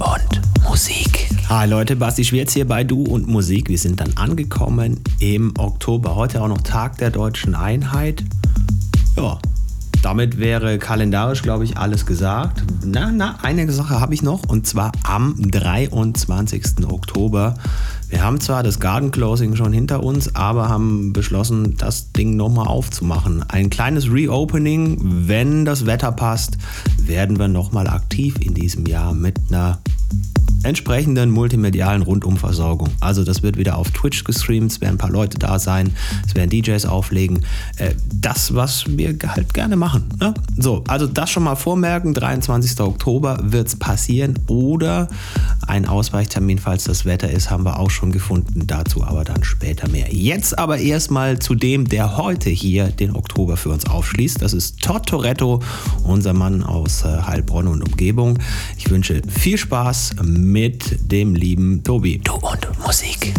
und Musik. Hi Leute, Basti Schwerz hier bei Du und Musik. Wir sind dann angekommen im Oktober. Heute auch noch Tag der deutschen Einheit. Ja, damit wäre kalendarisch, glaube ich, alles gesagt. Na, na, eine Sache habe ich noch und zwar am 23. Oktober. Wir haben zwar das Garden Closing schon hinter uns, aber haben beschlossen, das Ding nochmal aufzumachen. Ein kleines Reopening, wenn das Wetter passt, werden wir nochmal aktiv in diesem Jahr mit einer entsprechenden multimedialen Rundumversorgung. Also das wird wieder auf Twitch gestreamt, es werden ein paar Leute da sein, es werden DJs auflegen. Äh, das, was wir halt gerne machen. Ne? So, also das schon mal vormerken, 23. Oktober wird es passieren oder ein Ausweichtermin, falls das Wetter ist, haben wir auch schon gefunden. Dazu aber dann später mehr. Jetzt aber erstmal zu dem, der heute hier den Oktober für uns aufschließt. Das ist Todd Toretto, unser Mann aus äh, Heilbronn und Umgebung. Ich wünsche viel Spaß mit dem lieben Tobi. Du und Musik.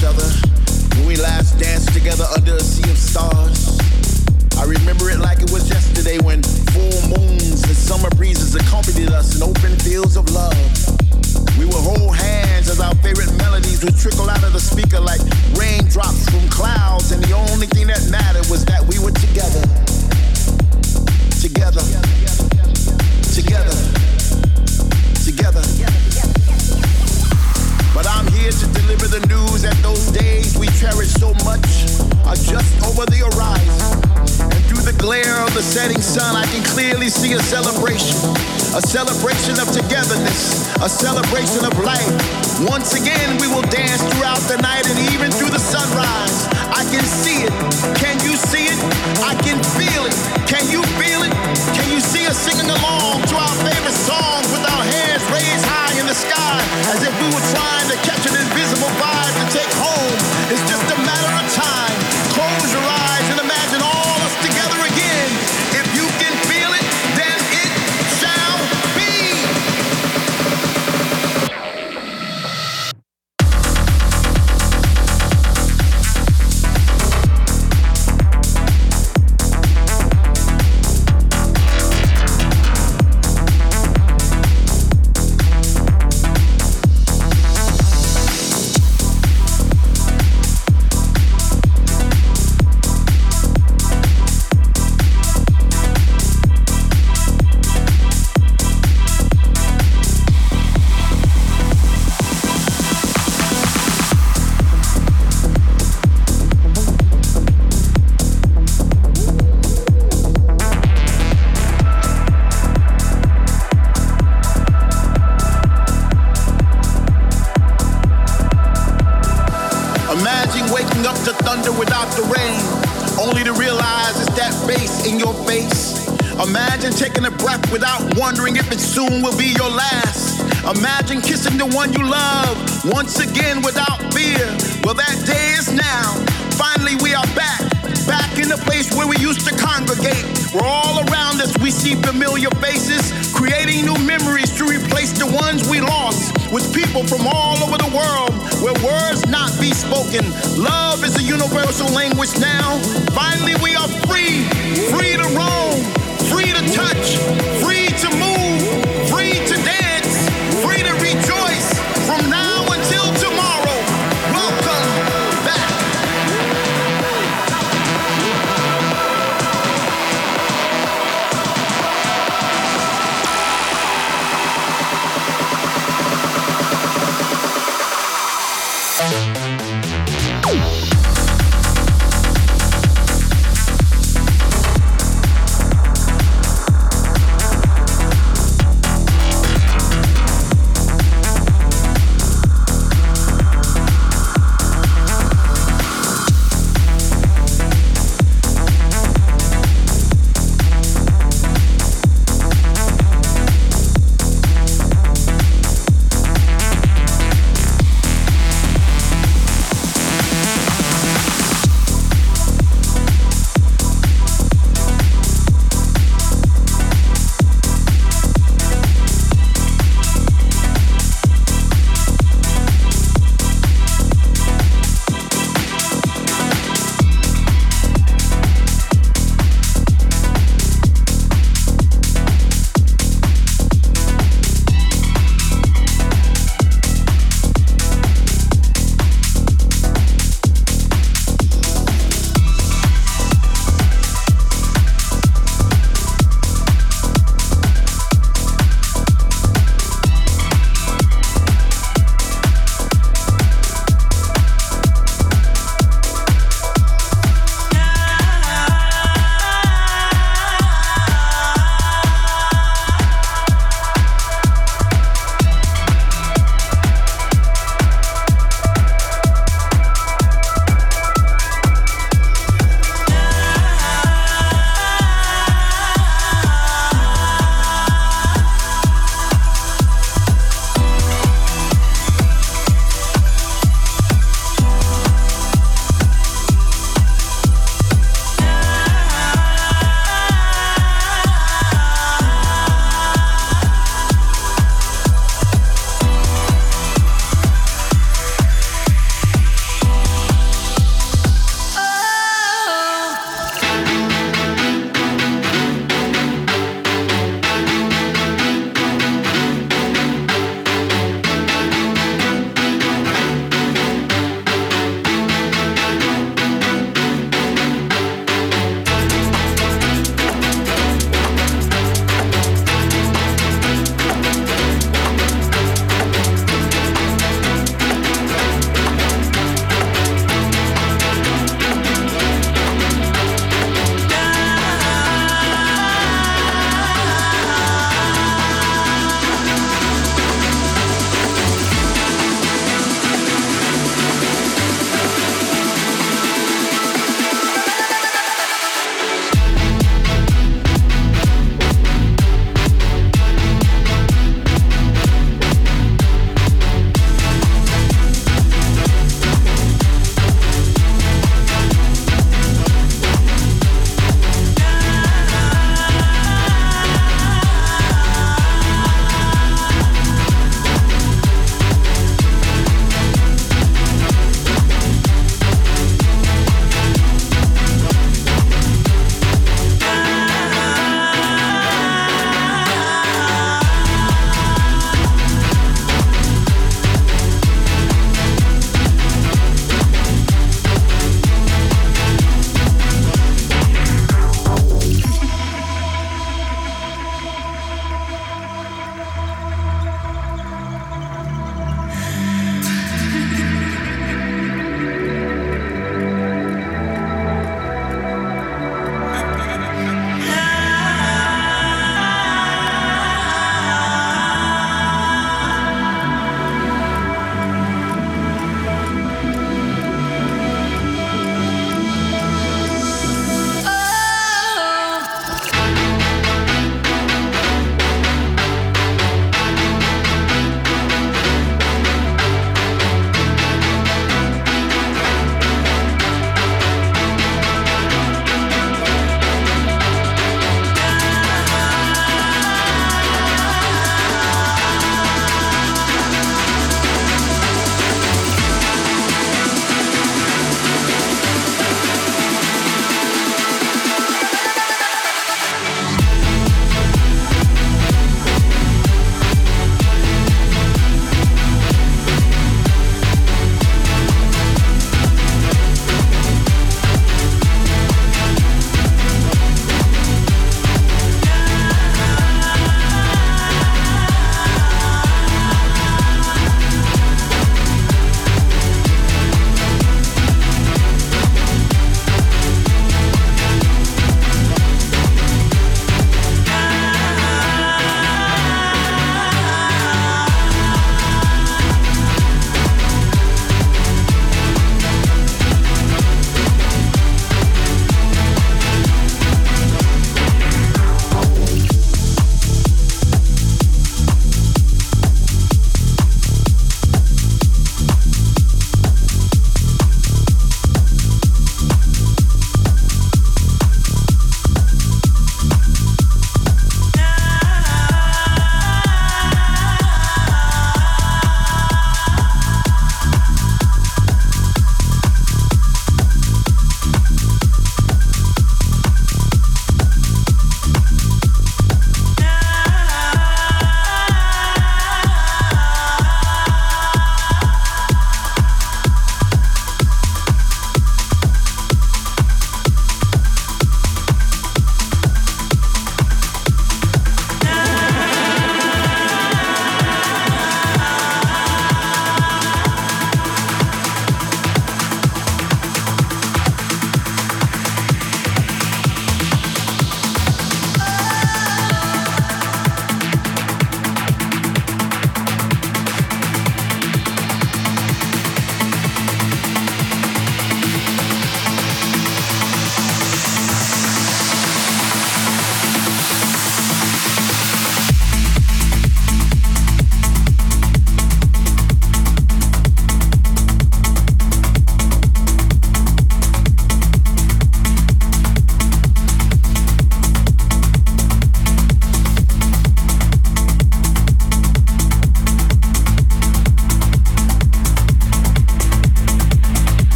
each other when we last danced together under a sea of stars. I remember it like it was yesterday when full moons and summer breezes accompanied us in open fields of love. We would hold hands as our favorite melodies would trickle out of the speaker like raindrops from clouds, and the only thing that mattered was that we were together. Together. Together. Together. together. together. But I'm here to deliver the news that those days we cherish so much are just over the horizon. And through the glare of the setting sun, I can clearly see a celebration. A celebration of togetherness, a celebration of life. Once again, we will dance throughout the night and even through the sunrise. I can see it. Can you see it? I can feel it. Can you feel it? Can you see us singing along to our favorite songs with our hands raised high? The sky as if we were trying to catch an invisible vibe to take home? It's just a matter of time. See familiar faces, creating new memories to replace the ones we lost. With people from all over the world, where words not be spoken. Love is a universal language now. Finally, we are free, free to roam, free to touch, free to move,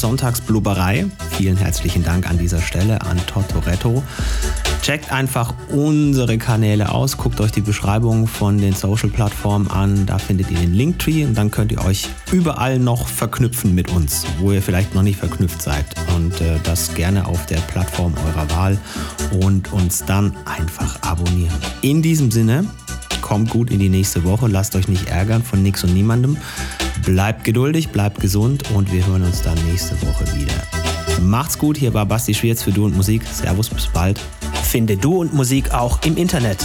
Sonntagsblubberei. Vielen herzlichen Dank an dieser Stelle an Totoretto. Checkt einfach unsere Kanäle aus, guckt euch die Beschreibung von den Social-Plattformen an, da findet ihr den Linktree und dann könnt ihr euch überall noch verknüpfen mit uns, wo ihr vielleicht noch nicht verknüpft seid. Und äh, das gerne auf der Plattform eurer Wahl und uns dann einfach abonnieren. In diesem Sinne, kommt gut in die nächste Woche, lasst euch nicht ärgern von nix und niemandem. Bleibt geduldig, bleibt gesund und wir hören uns dann nächste Woche wieder. Macht's gut, hier war Basti Schwierz für Du und Musik. Servus, bis bald. Finde Du und Musik auch im Internet.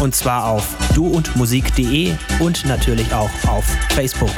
Und zwar auf duundmusik.de und natürlich auch auf Facebook.